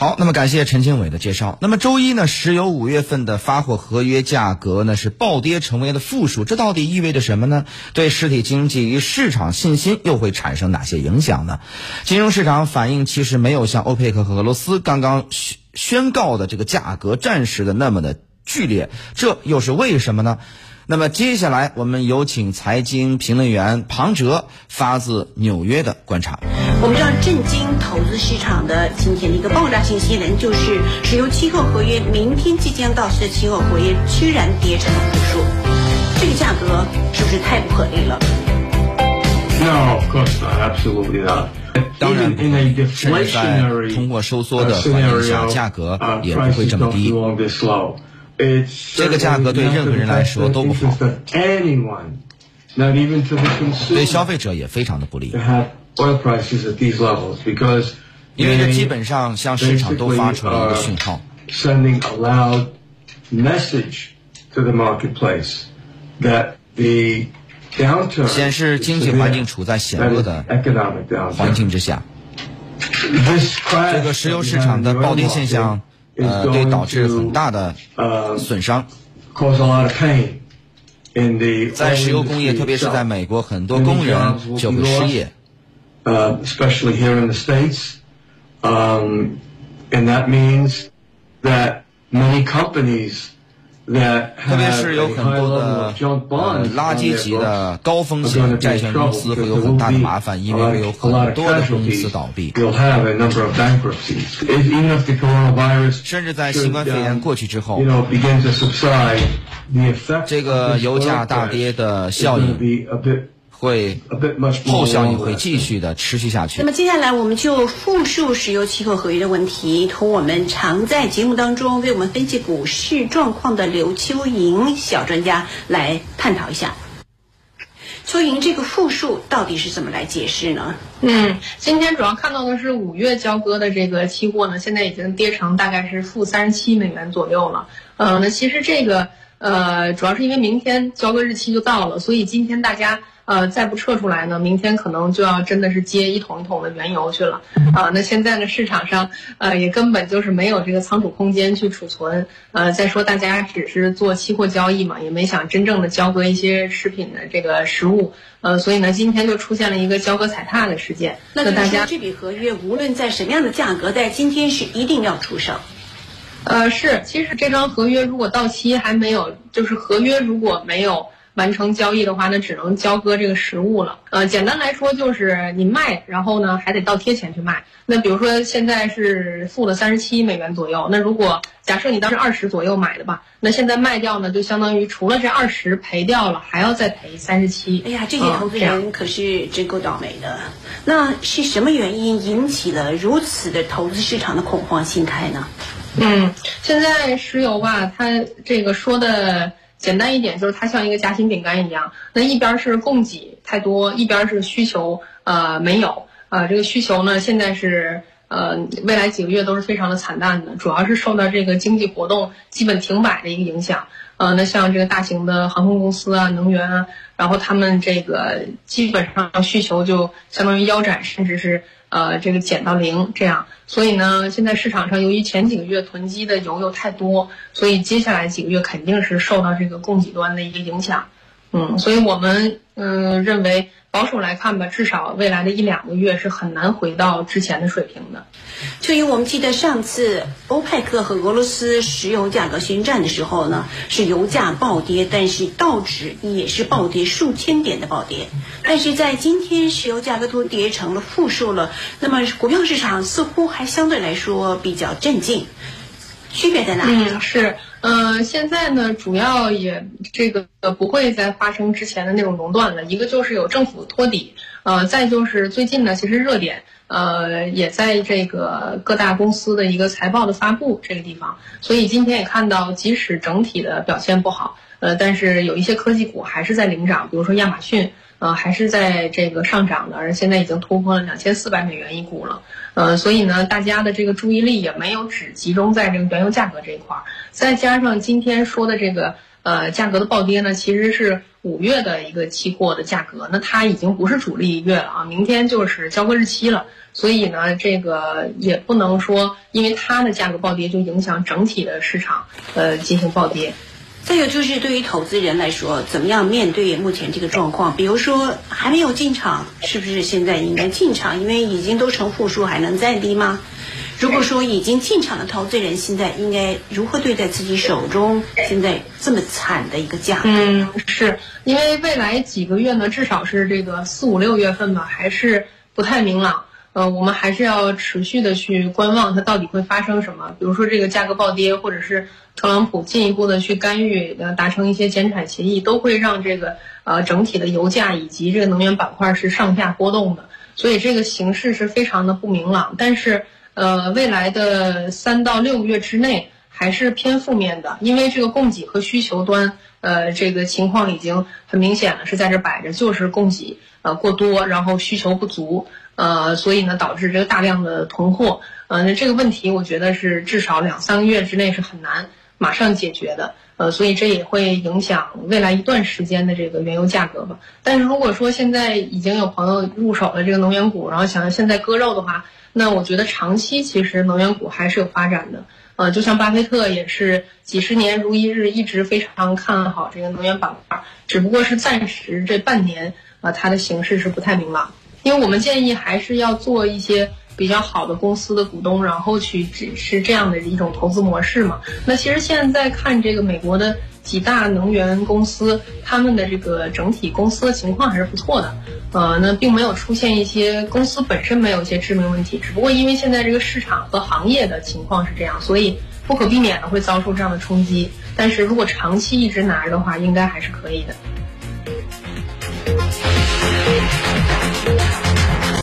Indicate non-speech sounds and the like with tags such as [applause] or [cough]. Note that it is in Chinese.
好，那么感谢陈经纬的介绍。那么周一呢，石油五月份的发货合约价格呢是暴跌，成为了负数，这到底意味着什么呢？对实体经济与市场信心又会产生哪些影响呢？金融市场反应其实没有像欧佩克和俄罗斯刚刚宣宣告的这个价格战时的那么的剧烈，这又是为什么呢？那么接下来我们有请财经评论员庞哲发自纽约的观察。我们知道，震惊投资市场的今天的一个爆炸性新闻，就是石油期货合约明天即将到期的期货合约居然跌成了负数，这个价格是不是太不合理了？No, of course not. Absolutely not. 当然，甚至在通货收缩的环境下，价格也不会这么低。这个价格对任何人来说都不好，对消费者也非常的不利。因为这基本上向市场都发出了一个讯号，显示经济环境处在险恶的环境之下。这个石油市场的暴跌现象。呃，对导致很大的损伤，在石油工业，特别是在美国，很多工人就会失业。呃，especially here in the states, um, and that means that many companies. [laughs] 特别是有很多的垃圾级的高风险债券公司会有很大的麻烦，因为会有很多的公司倒闭。甚至在新冠肺炎过去之后，这个油价大跌的效应。会后效应会继续的持续下去。那么接下来我们就复述石油期货合约的问题，同我们常在节目当中为我们分析股市状况的刘秋莹小专家来探讨一下。秋莹，这个负数到底是怎么来解释呢？嗯，今天主要看到的是五月交割的这个期货呢，现在已经跌成大概是负三十七美元左右了。呃，那其实这个呃，主要是因为明天交割日期就到了，所以今天大家。呃，再不撤出来呢，明天可能就要真的是接一桶一桶的原油去了啊。那现在呢，市场上呃也根本就是没有这个仓储空间去储存。呃，再说大家只是做期货交易嘛，也没想真正的交割一些食品的这个实物。呃，所以呢，今天就出现了一个交割踩踏的事件。那大家这笔合约无论在什么样的价格，在今天是一定要出手。呃，是，其实这张合约如果到期还没有，就是合约如果没有。完成交易的话，那只能交割这个实物了。呃，简单来说就是你卖，然后呢还得倒贴钱去卖。那比如说现在是付了三十七美元左右，那如果假设你当时二十左右买的吧，那现在卖掉呢，就相当于除了这二十赔掉了，还要再赔三十七。哎呀，这些投资人可是真够倒霉的。那是什么原因引起了如此的投资市场的恐慌心态呢？嗯，现在石油吧，它这个说的。简单一点，就是它像一个夹心饼干一样，那一边是供给太多，一边是需求呃没有，呃这个需求呢现在是呃未来几个月都是非常的惨淡的，主要是受到这个经济活动基本停摆的一个影响，呃那像这个大型的航空公司啊、能源啊，然后他们这个基本上需求就相当于腰斩，甚至是。呃，这个减到零这样，所以呢，现在市场上由于前几个月囤积的油又太多，所以接下来几个月肯定是受到这个供给端的一个影响。嗯，所以我们嗯认为。保守来看吧，至少未来的一两个月是很难回到之前的水平的。就以我们记得上次欧佩克和俄罗斯石油价格宣战的时候呢，是油价暴跌，但是道指也是暴跌数千点的暴跌。但是在今天石油价格都跌成了负数了，那么股票市场似乎还相对来说比较镇静。区别在哪里？嗯，是，呃，现在呢，主要也这个不会再发生之前的那种熔断了。一个就是有政府托底，呃，再就是最近呢，其实热点，呃，也在这个各大公司的一个财报的发布这个地方。所以今天也看到，即使整体的表现不好，呃，但是有一些科技股还是在领涨，比如说亚马逊。呃，还是在这个上涨的，而现在已经突破了两千四百美元一股了。呃，所以呢，大家的这个注意力也没有只集中在这个原油价格这一块儿。再加上今天说的这个呃价格的暴跌呢，其实是五月的一个期货的价格，那它已经不是主力月了啊，明天就是交割日期了，所以呢，这个也不能说因为它的价格暴跌就影响整体的市场呃进行暴跌。再有就是对于投资人来说，怎么样面对目前这个状况？比如说还没有进场，是不是现在应该进场？因为已经都成负数，还能再低吗？如果说已经进场的投资人，现在应该如何对待自己手中现在这么惨的一个价？嗯，是因为未来几个月呢，至少是这个四五六月份吧，还是不太明朗。呃，我们还是要持续的去观望它到底会发生什么。比如说这个价格暴跌，或者是特朗普进一步的去干预，呃，达成一些减产协议，都会让这个呃整体的油价以及这个能源板块是上下波动的。所以这个形势是非常的不明朗。但是呃，未来的三到六个月之内还是偏负面的，因为这个供给和需求端呃这个情况已经很明显了，是在这摆着，就是供给呃过多，然后需求不足。呃，所以呢，导致这个大量的囤货，呃，那这个问题我觉得是至少两三个月之内是很难马上解决的，呃，所以这也会影响未来一段时间的这个原油价格吧。但是如果说现在已经有朋友入手了这个能源股，然后想要现在割肉的话，那我觉得长期其实能源股还是有发展的，呃，就像巴菲特也是几十年如一日，一直非常看好这个能源板块，只不过是暂时这半年啊，它的形式是不太明朗。因为我们建议还是要做一些比较好的公司的股东，然后去只是这样的一种投资模式嘛。那其实现在看这个美国的几大能源公司，他们的这个整体公司的情况还是不错的。呃，那并没有出现一些公司本身没有一些致命问题，只不过因为现在这个市场和行业的情况是这样，所以不可避免的会遭受这样的冲击。但是如果长期一直拿着的话，应该还是可以的。